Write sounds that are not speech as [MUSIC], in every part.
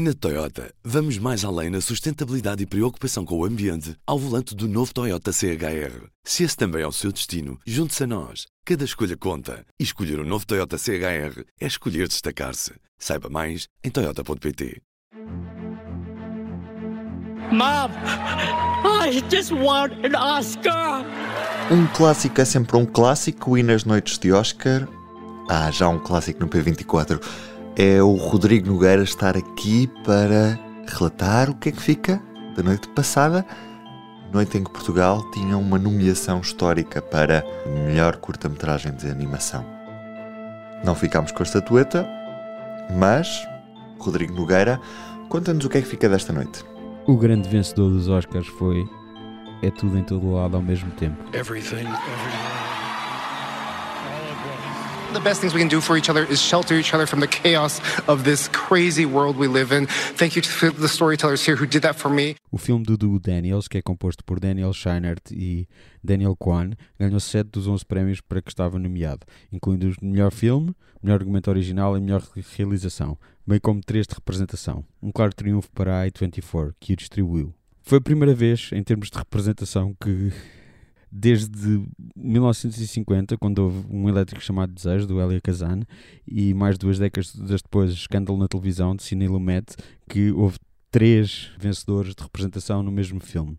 Na Toyota, vamos mais além na sustentabilidade e preocupação com o ambiente ao volante do novo Toyota CHR. Se esse também é o seu destino, junte-se a nós. Cada escolha conta. E escolher o um novo Toyota CHR é escolher destacar-se. Saiba mais em Toyota.pt. Mom! I just want an Oscar! Um clássico é sempre um clássico e nas noites de Oscar. Ah, já um clássico no P24 é o Rodrigo Nogueira estar aqui para relatar o que é que fica da noite passada, noite em que Portugal tinha uma nomeação histórica para melhor curta-metragem de animação. Não ficámos com a estatueta, mas Rodrigo Nogueira, conta-nos o que é que fica desta noite. O grande vencedor dos Oscars foi É tudo em todo lado ao mesmo tempo. Everything, everything. The best things we can do for each other is shelter each other from the chaos of this crazy world we live in. Thank you to the storytellers here who did that for me. O filme do Du Daniels, que é composto por Daniel Scheinert e Daniel Kwan, ganhou 7 dos 11 prémios para que estava nomeado, incluindo o melhor filme, melhor argumento original e melhor realização, bem como 3 de representação. Um claro triunfo para a A24, que o distribuiu. Foi a primeira vez, em termos de representação, que desde 1950, quando houve um elétrico chamado Desejo, do Elia Kazan, e mais duas décadas depois, escândalo na televisão, de Cine Lumet, que houve três vencedores de representação no mesmo filme.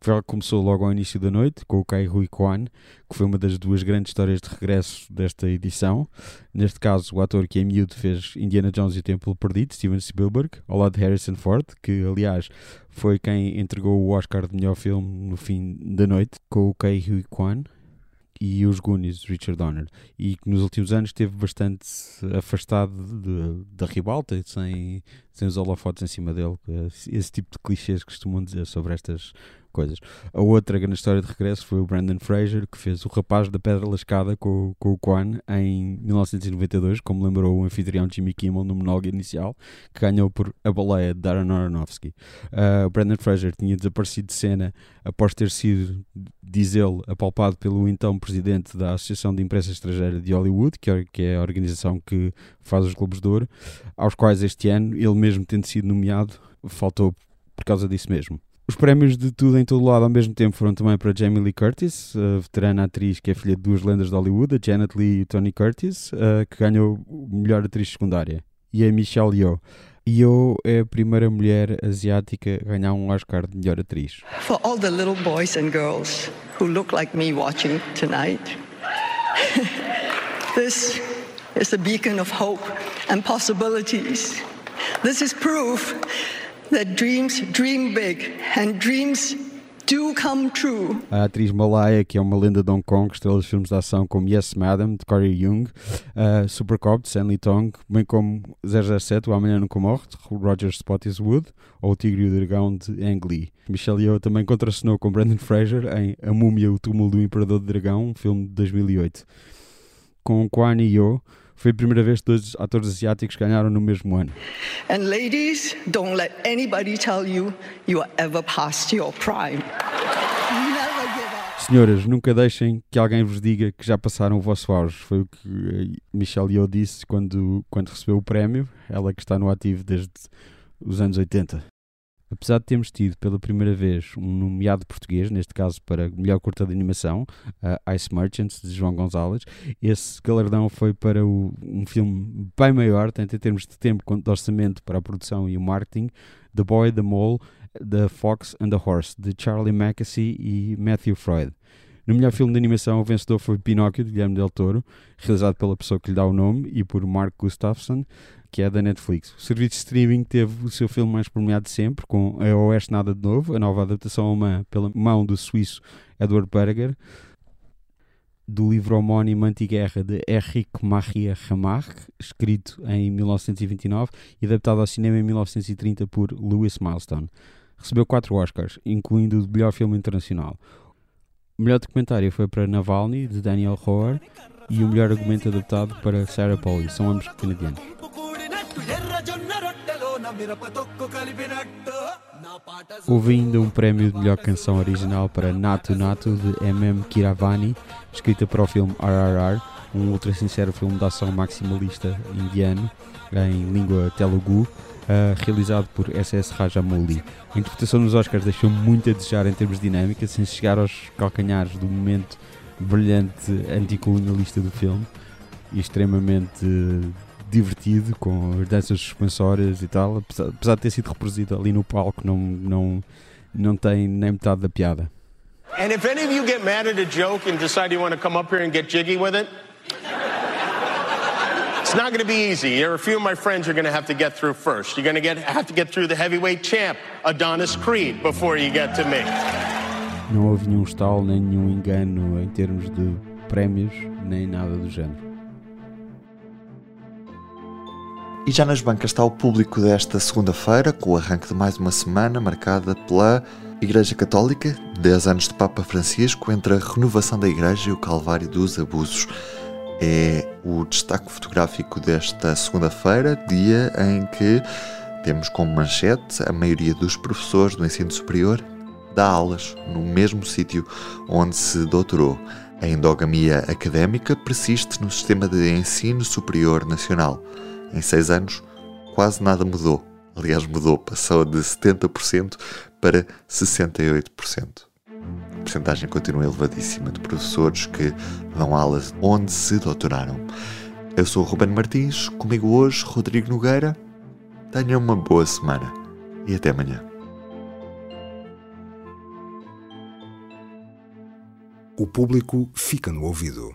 Foi algo que começou logo ao início da noite, com o Kai Hui Kwan, que foi uma das duas grandes histórias de regresso desta edição. Neste caso, o ator que em miúdo fez Indiana Jones e o Templo Perdido, Steven Spielberg, ao lado de Harrison Ford, que aliás foi quem entregou o Oscar de melhor filme no fim da noite, com o Kai Hui Kwan e os Goonies, Richard Donner, e que nos últimos anos esteve bastante afastado da ribalta, sem, sem os holofotes em cima dele, esse tipo de clichês que costumam dizer sobre estas coisas. A outra grande história de regresso foi o Brandon Fraser, que fez o rapaz da Pedra Lascada com, com o Quan em 1992, como lembrou o anfitrião Jimmy Kimmel no monólogo inicial, que ganhou por A Baleia de Darren Aronofsky. Uh, o Brandon Fraser tinha desaparecido de cena após ter sido, diz ele, apalpado pelo então presidente da Associação de Imprensa Estrangeira de Hollywood, que é, que é a organização que faz os Globos de Ouro, aos quais este ano, ele mesmo tendo sido nomeado, faltou por causa disso mesmo. Os prémios de tudo em todo lado ao mesmo tempo foram também para Jamie Lee Curtis, a veterana atriz que é filha de duas lendas de Hollywood, a Janet Lee e o Tony Curtis, que ganhou melhor atriz secundária, e a Michelle Yeoh. Yeoh é a primeira mulher asiática a ganhar um Oscar de melhor atriz. For all the little boys and girls who look like me watching tonight, [LAUGHS] this is a beacon of hope and possibilities. This is proof that dreams dream big and dreams do come true. A atriz Malaya, que é uma lenda de Hong Kong, estrela de filmes de ação como Yes Madam, de Corey Young, uh, Supercop, de Stanley Tong, bem como 007, O Amanhã Nunca Morre, de Roger Spottiswoode, ou O Tigre e o Dragão, de Ang Lee. Michelle Yeoh também contracenou com Brandon Fraser em A Múmia, o Túmulo do Imperador do Dragão, um filme de 2008. Com Kwan Yeoh, foi a primeira vez que dois atores asiáticos ganharam no mesmo ano. And ladies, don't let anybody tell you you are ever past your prime. Senhoras, nunca deixem que alguém vos diga que já passaram o vosso auge. Foi o que Michelle Yeoh disse quando, quando recebeu o prémio, ela que está no ativo desde os anos 80. Apesar de termos tido pela primeira vez um nomeado português, neste caso para melhor curta de animação, uh, Ice Merchants, de João Gonzalez, esse galardão foi para o, um filme bem maior, tanto em termos de tempo quanto de orçamento para a produção e o marketing, The Boy, The Mole, The Fox and the Horse, de Charlie Mackesy e Matthew Freud. No melhor filme de animação, o vencedor foi Pinóquio, de Guilherme Del Toro, realizado pela pessoa que lhe dá o nome e por Mark Gustafsson, que é da Netflix. O serviço de streaming teve o seu filme mais premiado de sempre, com A Oeste Nada de Novo, a nova adaptação alemã pela mão do suíço Edward Berger, do livro homónimo Antiguerra de Erich Maria Remarque, escrito em 1929 e adaptado ao cinema em 1930 por Lewis Milestone. Recebeu quatro Oscars, incluindo o melhor filme internacional. O melhor documentário foi para Navalny, de Daniel Rohr, e o melhor argumento adaptado para Sarah Polley. São ambos canadianos. Houve ainda um prémio de melhor canção original para Natu Natu de M.M. Kiravani, escrita para o filme RRR, um ultra sincero filme de ação maximalista indiano em língua telugu, uh, realizado por S.S. Rajamouli. A interpretação nos Oscars deixou muito a desejar em termos de dinâmica, sem chegar aos calcanhares do momento brilhante anticolonialista do filme e extremamente divertido com as danças suspensórias e tal, apesar, apesar de ter sido reproduzido ali no palco, não, não, não tem nem metade da piada. And if any of you get mad at a joke and decide you want to come up here and get jiggy with it, it's not going to be easy. There are a few of my friends you're going to have to get through first. You're going to get, have to get through the heavyweight champ, Adonis Creed, before you get to me. Não houve nenhum estalo, nem nenhum engano em termos de prémios, nem nada do género. E já nas bancas está o público desta segunda-feira, com o arranque de mais uma semana marcada pela Igreja Católica, 10 anos de Papa Francisco, entre a renovação da Igreja e o Calvário dos Abusos. É o destaque fotográfico desta segunda-feira, dia em que temos como manchete a maioria dos professores do ensino superior dá aulas no mesmo sítio onde se doutorou. A endogamia académica persiste no sistema de ensino superior nacional. Em seis anos, quase nada mudou. Aliás, mudou, passou de 70% para 68%. A porcentagem continua elevadíssima de professores que dão aulas onde se doutoraram. Eu sou o Ruben Martins, comigo hoje Rodrigo Nogueira. Tenha uma boa semana e até amanhã. O público fica no ouvido.